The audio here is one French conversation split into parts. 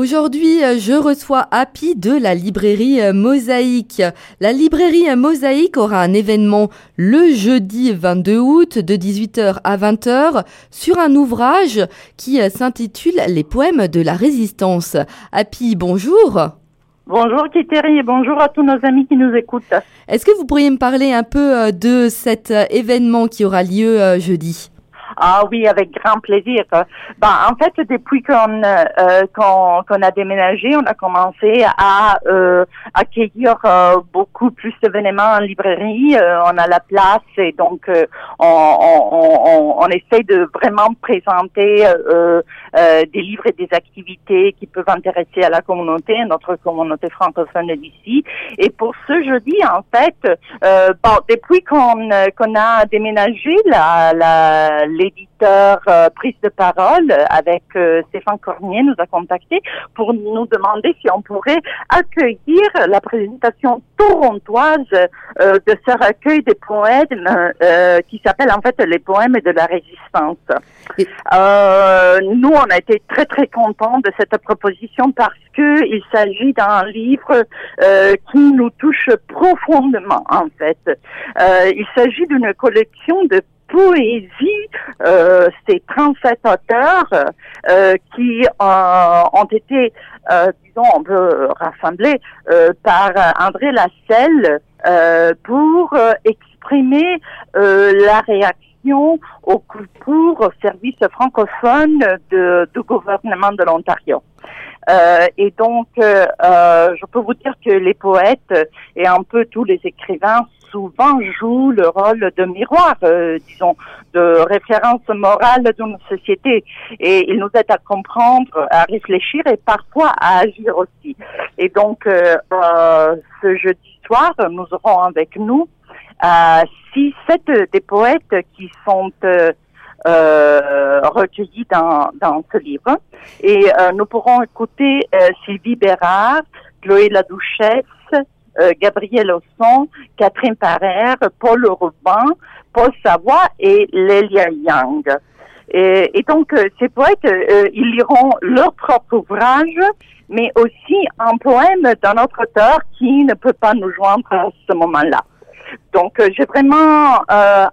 Aujourd'hui, euh, je reçois Happy de la librairie euh, Mosaïque. La librairie euh, Mosaïque aura un événement le jeudi 22 août de 18h à 20h sur un ouvrage qui s'intitule Les poèmes de la résistance. Happy, bonjour. Bonjour Kiteri et bonjour à tous nos amis qui nous écoutent. Est-ce que vous pourriez me parler un peu de cet événement qui aura lieu jeudi? Ah oui, avec grand plaisir. Ben, en fait, depuis qu'on euh, qu'on a déménagé, on a commencé à euh, accueillir euh, beaucoup plus d'événements en librairie. Euh, on a la place et donc euh, on, on, on, essaie de vraiment présenter des livres et des activités qui peuvent intéresser à la communauté, notre communauté francophone d'ici. Et pour ce jeudi, en fait, depuis qu'on qu'on a déménagé, la, la l'éditeur euh, prise de parole avec euh, Stéphane Cornier nous a contacté pour nous demander si on pourrait accueillir la présentation torontoise euh, de ce recueil des poèmes euh, qui s'appelle en fait les poèmes de la résistance. nous, on a été très très contents de cette proposition parce que il s'agit d'un livre qui nous touche profondément en fait. il s'agit d'une collection de poésie, euh, c'est 37 auteurs euh, qui euh, ont été, disons, on peut par André Lasselle pour exprimer la réaction au concours au service francophone de, du gouvernement de l'Ontario. Euh, et donc, euh, je peux vous dire que les poètes et un peu tous les écrivains souvent joue le rôle de miroir, euh, disons, de référence morale notre société. Et il nous aide à comprendre, à réfléchir et parfois à agir aussi. Et donc, euh, euh, ce jeudi soir, nous aurons avec nous six, sept des poètes qui sont recueillis dans, dans ce livre. Et nous pourrons écouter Sylvie Bérard, Chloé Ladouchesse, euh, Gabriel Osson, Catherine Parère, Paul Robin, Paul Savoie et Lélia Young. Et, donc, euh, ces poètes, euh, ils liront leur propre ouvrage, mais aussi un poème d'un autre auteur qui ne peut pas nous joindre à ce moment-là. Donc, j'ai vraiment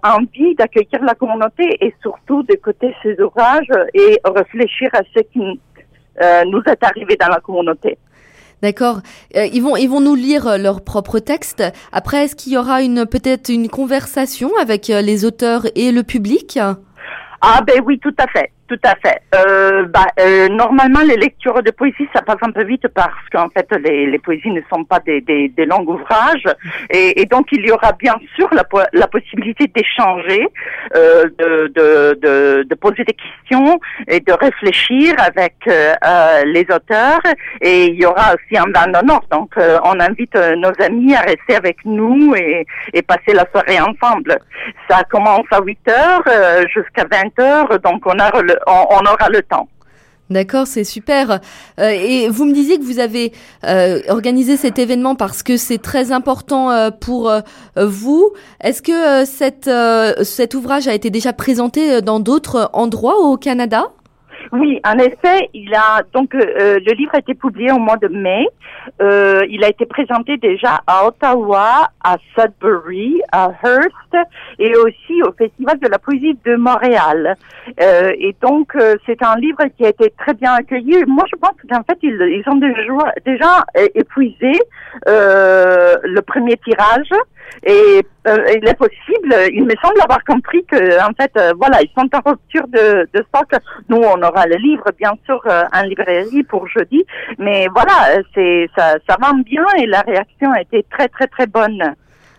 envie d'accueillir la communauté et surtout d'écouter ces ouvrages et réfléchir à ce qui nous est arrivé dans la communauté. D'accord. Euh, ils vont ils vont nous lire euh, leur propre texte. Après, est-ce qu'il y aura une peut-être une conversation avec euh, les auteurs et le public? Ah ben oui, tout à fait. Tout à fait. Euh, bah, euh, normalement, les lectures de poésie, ça passe un peu vite parce qu'en fait, les, les, poésies ne sont pas des, des, des longs ouvrages. Et, et, donc, il y aura bien sûr la, la possibilité d'échanger, euh, de, de, de, de, poser des questions et de réfléchir avec euh, euh, les auteurs. Et il y aura aussi un bain d'honneur. Donc, euh, on invite nos amis à rester avec nous et, et passer la soirée ensemble. Ça commence à 8 heures jusqu'à 20 heures. Donc, on a le, on, aura le temps. D'accord, c'est super. Euh, et vous me disiez que vous avez euh, organisé cet événement parce que c'est très important euh, pour vous. Est-ce que cet ouvrage a été déjà présenté dans d'autres endroits au Canada? Oui, en effet, il a donc euh, le livre a été publié au mois de mai. Euh, il a été présenté déjà à Ottawa, à Sudbury, à Hearst et aussi au Festival de la poésie de Montréal. Euh, et donc euh, c'est un livre qui a été très bien accueilli. Moi, je pense qu'en fait ils, ils ont déjà, déjà épuisé euh, le premier tirage. Et euh, il est possible, il me semble avoir compris que, en fait, euh, voilà, ils sont en rupture de, de, stock. Nous, on aura le livre, bien sûr, euh, en librairie pour jeudi, mais voilà, c'est ça, ça va bien et la réaction a été très, très, très bonne.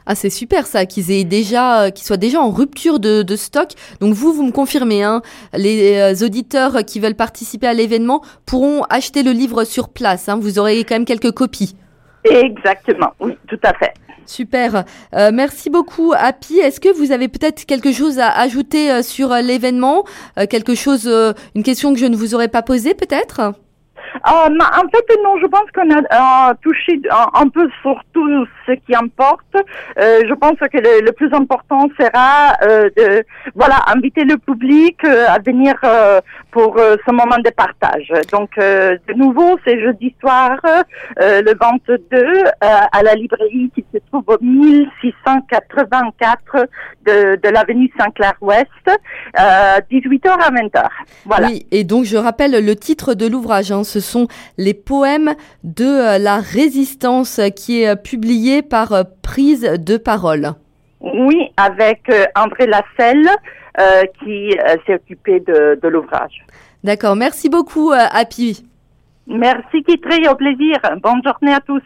Ah, c'est super ça, qu'ils aient déjà, qu'ils soient déjà en rupture de, de, stock. Donc vous, vous me confirmez, hein, les auditeurs qui veulent participer à l'événement pourront acheter le livre sur place. Hein, vous aurez quand même quelques copies. Exactement, oui, tout à fait. Super. Euh, merci beaucoup, Happy. Est-ce que vous avez peut-être quelque chose à ajouter euh, sur euh, l'événement? Quelque chose, une question que je ne vous aurais pas posée, peut-être? En fait, non, je pense qu'on a touché un, peu sur tout ce qui importe. je pense que le, plus important sera de voilà inviter le public à venir pour ce moment de partage. Donc, de nouveau, c'est jeudi soir, le 22, à la librairie qui se trouve au 1684 de, de l'avenue Saint-Clair-Ouest, 18h à 20h. Voilà. Oui, et donc je rappelle le titre de l'ouvrage. Hein. ce sont les poèmes de euh, la résistance qui est euh, publié par euh, Prise de parole. Oui, avec André Lasselle qui s'est occupé de, de l'ouvrage. D'accord, merci beaucoup Happy. Merci Kitri, au plaisir. Bonne journée à tous.